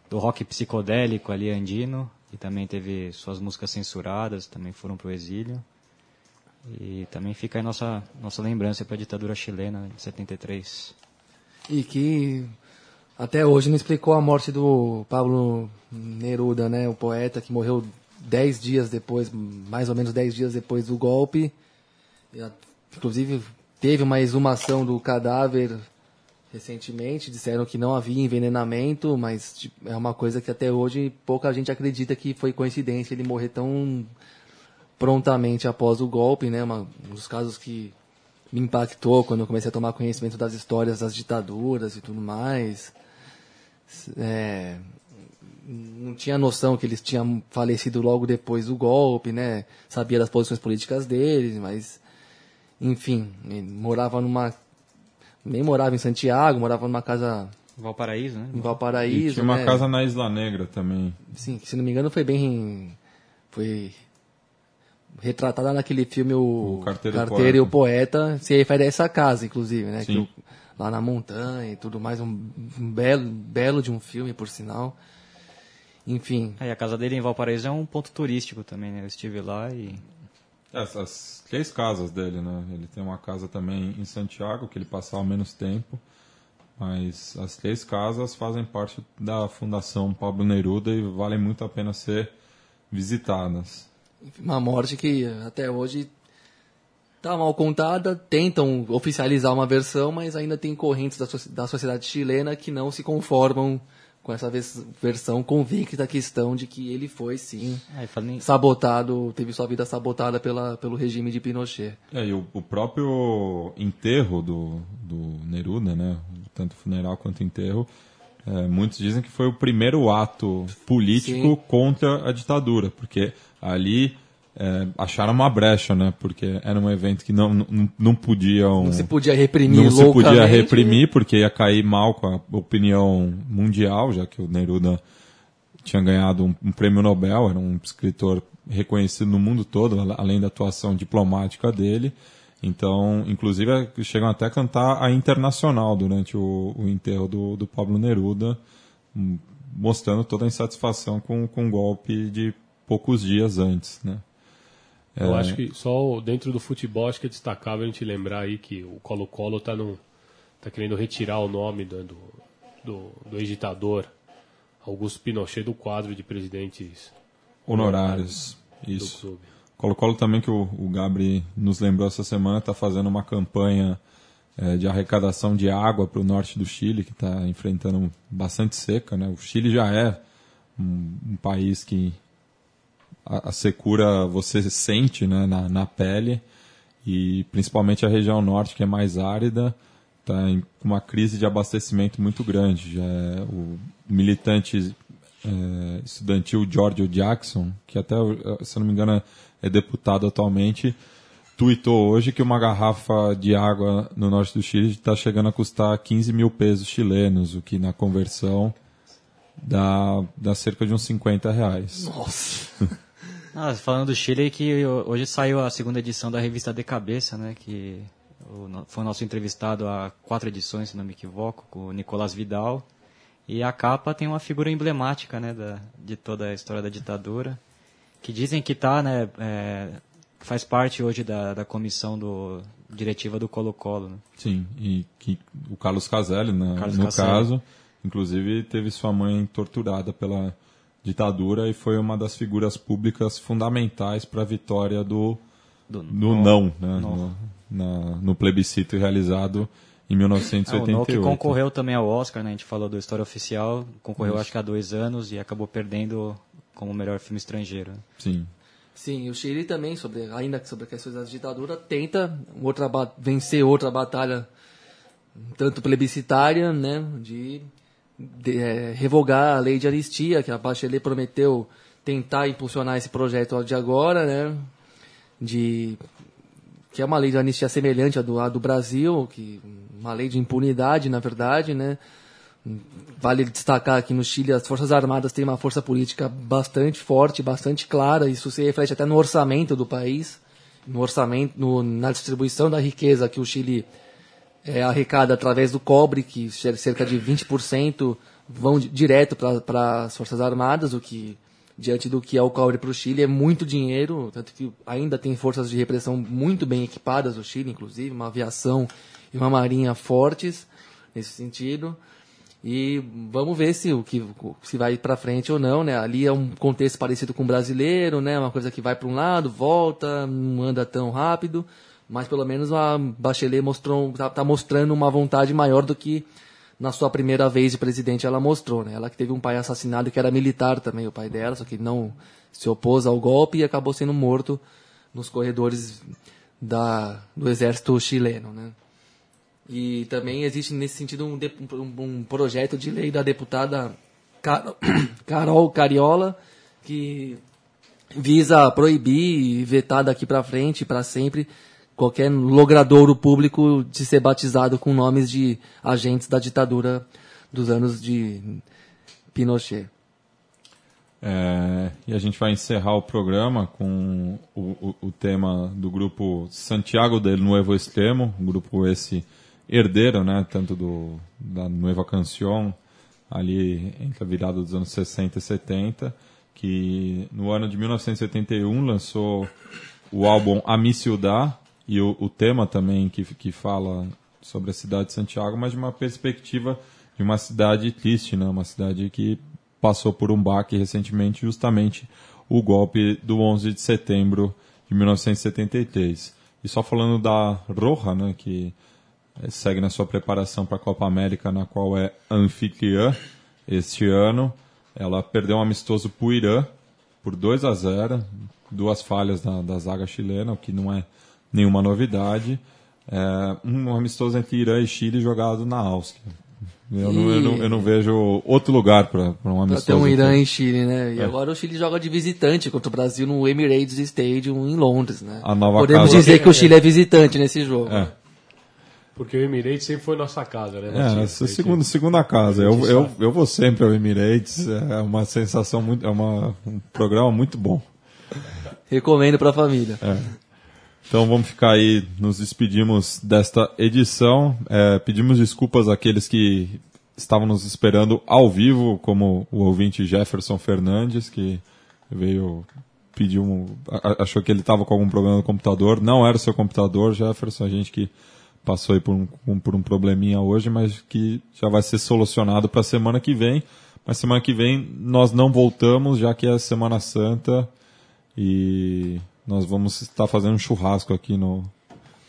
do rock psicodélico ali andino. E também teve suas músicas censuradas, também foram pro exílio. E também fica aí nossa, nossa lembrança para a ditadura chilena de 73. E que até hoje não explicou a morte do Pablo Neruda, né? O poeta que morreu dez dias depois, mais ou menos dez dias depois do golpe. Inclusive, teve uma exumação do cadáver recentemente. Disseram que não havia envenenamento, mas tipo, é uma coisa que até hoje pouca gente acredita que foi coincidência ele morrer tão prontamente após o golpe, né? Uma, um dos casos que me impactou quando eu comecei a tomar conhecimento das histórias das ditaduras e tudo mais. É, não tinha noção que eles tinham falecido logo depois do golpe, né? Sabia das posições políticas deles, mas enfim, ele morava numa nem morava em Santiago, morava numa casa Valparaíso, né? em E Valparaíso, tinha uma né? casa na Isla Negra também. Sim, se não me engano foi bem. Foi retratada naquele filme O, O Carteiro e o e o Poeta. Se refere a essa casa, inclusive, né? Sim. que o- lá na montanha e tudo mais. Um, um belo, belo de um filme, por sinal. Enfim, Aí a casa dele em Valparaíso é um ponto turístico também, né? Eu estive lá e Essas três casas dele, né? Ele tem uma casa também em Santiago, que ele passava menos tempo. Mas as três casas fazem parte da Fundação Pablo Neruda e valem muito a pena ser visitadas. Uma morte que até hoje tá mal contada. Tentam oficializar uma versão, mas ainda tem correntes da, da sociedade chilena que não se conformam com essa vers- versão convicta da questão de que ele foi sim falando em- sabotado, teve sua vida sabotada pela, pelo regime de Pinochet. É, e o, o próprio enterro do, do Neruda, né? Tanto funeral quanto enterro, é, muitos dizem que foi o primeiro ato político Sim. contra a ditadura, porque ali é, acharam uma brecha, né? Porque era um evento que não, não, não podiam. Não se podia reprimir não se podia reprimir, porque ia cair mal com a opinião mundial, já que o Neruda tinha ganhado um, um prêmio Nobel, era um escritor reconhecido no mundo todo, além da atuação diplomática dele. Então, inclusive, é, chegam até a cantar a Internacional durante o, o enterro do, do Pablo Neruda, hum, mostrando toda a insatisfação com, com o golpe de poucos dias antes, né? Eu acho que só dentro do futebol acho que é destacável a gente lembrar aí que o Colo-Colo tá, no, tá querendo retirar o nome do, do, do, do ex-ditador Augusto Pinochet do quadro de presidentes Honorários, do isso. clube. Colo-Colo também, que o, o Gabri nos lembrou essa semana, está fazendo uma campanha eh, de arrecadação de água para o norte do Chile, que está enfrentando bastante seca. Né? O Chile já é um, um país que a, a secura você sente né, na, na pele, e principalmente a região norte, que é mais árida, está com uma crise de abastecimento muito grande. É o militante eh, estudantil Giorgio Jackson, que até, se não me engano, é deputado atualmente, tuitou hoje que uma garrafa de água no norte do Chile está chegando a custar 15 mil pesos chilenos, o que na conversão dá, dá cerca de uns 50 reais. Nossa. Ah, falando do Chile, que hoje saiu a segunda edição da revista De Cabeça, né? Que foi o nosso entrevistado há quatro edições, se não me equivoco, com o Nicolás Vidal. E a capa tem uma figura emblemática, né, da, de toda a história da ditadura, que dizem que tá, né, é, faz parte hoje da, da comissão do, diretiva do Colo-Colo. Né? Sim, e que o Carlos Caselli, né, Carlos no Caselli. caso, inclusive teve sua mãe torturada pela ditadura e foi uma das figuras públicas fundamentais para a vitória do, do, do não, né, no, na, no plebiscito realizado em 1988. Ah, o que concorreu também ao Oscar, né? A gente falou do História Oficial, concorreu Isso. acho que há dois anos e acabou perdendo como melhor filme estrangeiro. Sim. Sim, o Chile também, sobre, ainda sobre questões da ditadura, tenta outra, vencer outra batalha, tanto plebiscitária, né, de, de é, revogar a lei de anistia, que a Bachelet prometeu tentar impulsionar esse projeto de agora, né, de que é uma lei de anistia semelhante à do, à do Brasil, que uma lei de impunidade, na verdade, né? Vale destacar que no Chile as Forças Armadas têm uma força política bastante forte, bastante clara. Isso se reflete até no orçamento do país, no orçamento, no, na distribuição da riqueza que o Chile é, arrecada através do cobre, que cerca de 20% vão direto para as Forças Armadas, o que diante do que é o cobre para o Chile, é muito dinheiro, tanto que ainda tem forças de repressão muito bem equipadas no Chile, inclusive, uma aviação e uma marinha fortes nesse sentido. E vamos ver se o que se vai para frente ou não, né? Ali é um contexto parecido com o brasileiro, né? Uma coisa que vai para um lado, volta, não anda tão rápido, mas pelo menos a Bachelet mostrou, tá, tá mostrando uma vontade maior do que na sua primeira vez de presidente ela mostrou, né? Ela que teve um pai assassinado que era militar também, o pai dela, só que não se opôs ao golpe e acabou sendo morto nos corredores da, do exército chileno, né? E também existe nesse sentido um, um, um projeto de lei da deputada Carol Cariola que visa proibir e vetar daqui para frente, para sempre, qualquer logradouro público de ser batizado com nomes de agentes da ditadura dos anos de Pinochet. É, e a gente vai encerrar o programa com o, o, o, tema do grupo Santiago del Nuevo Extremo, um grupo esse herdeiro, né, tanto do, da Nueva Canción, ali entre a virada dos anos 60 e 70, que no ano de 1971 lançou o álbum A Mi Ciudad, e o, o tema também que, que fala sobre a cidade de Santiago, mas de uma perspectiva de uma cidade triste, né? uma cidade que passou por um baque recentemente, justamente o golpe do 11 de setembro de 1973. E só falando da Roja, né, que segue na sua preparação para a Copa América, na qual é anfitriã este ano, ela perdeu um amistoso para o Irã por 2 a 0, duas falhas da, da zaga chilena, o que não é nenhuma novidade. É, um amistoso entre Irã e Chile jogado na Áustria. Eu, e... não, eu, não, eu não, vejo outro lugar para um amistoso. Pra ter um Irã e Chile, né? E é. agora o Chile joga de visitante contra o Brasil no Emirates Stadium em Londres, né? Podemos casa... dizer que o Chile é visitante nesse jogo. É. Porque o Emirates sempre foi nossa casa, né? É, é segunda, segunda casa. Eu, eu, eu vou sempre ao Emirates. É uma sensação muito. É uma, um programa muito bom. Recomendo para a família. É. Então vamos ficar aí, nos despedimos desta edição. É, pedimos desculpas àqueles que estavam nos esperando ao vivo, como o ouvinte Jefferson Fernandes, que veio pedir um. achou que ele estava com algum problema no computador. Não era o seu computador, Jefferson, a gente que passou aí por um, por um probleminha hoje, mas que já vai ser solucionado para a semana que vem. Mas semana que vem nós não voltamos, já que é a Semana Santa e nós vamos estar fazendo um churrasco aqui no,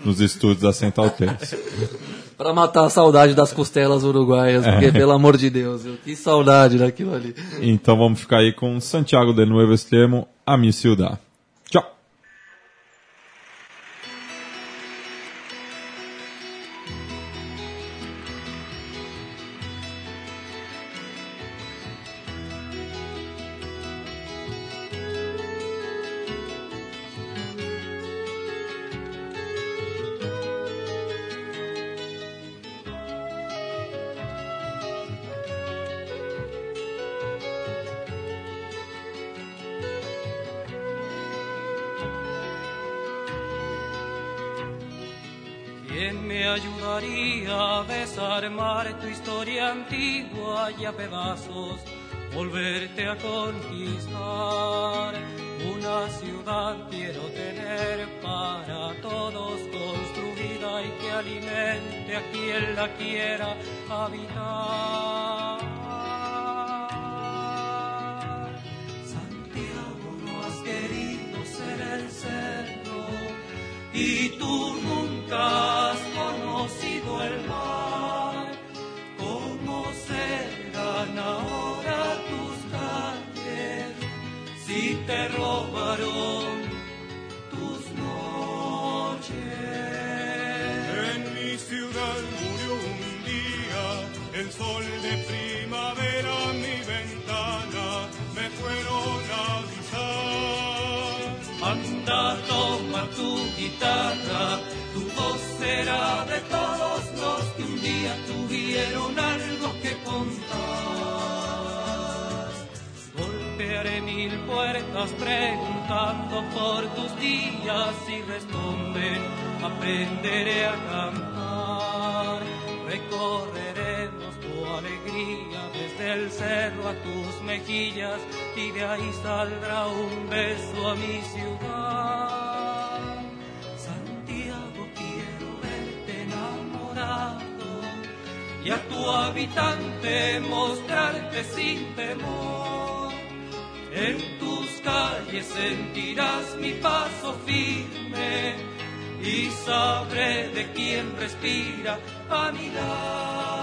nos estúdios da Central 3. Para matar a saudade das costelas uruguaias, porque, é. pelo amor de Deus, eu, que saudade daquilo ali. Então vamos ficar aí com Santiago de Nuevo Extremo, a mi ciudad. Quiera habitar. Santiago, no has querido ser el cerro y tú nunca has conocido el mar. ¿Cómo serán ahora tus calles si te tu guitarra, tu voz será de todos los que un día tuvieron algo que contar. Golpearé mil puertas preguntando por tus días y responden, aprenderé a cantar. Recorreremos tu alegría desde el cerro a tus mejillas y de ahí saldrá un beso a mi ciudad. Y a tu habitante mostrarte sin temor. En tus calles sentirás mi paso firme y sabré de quién respira lado.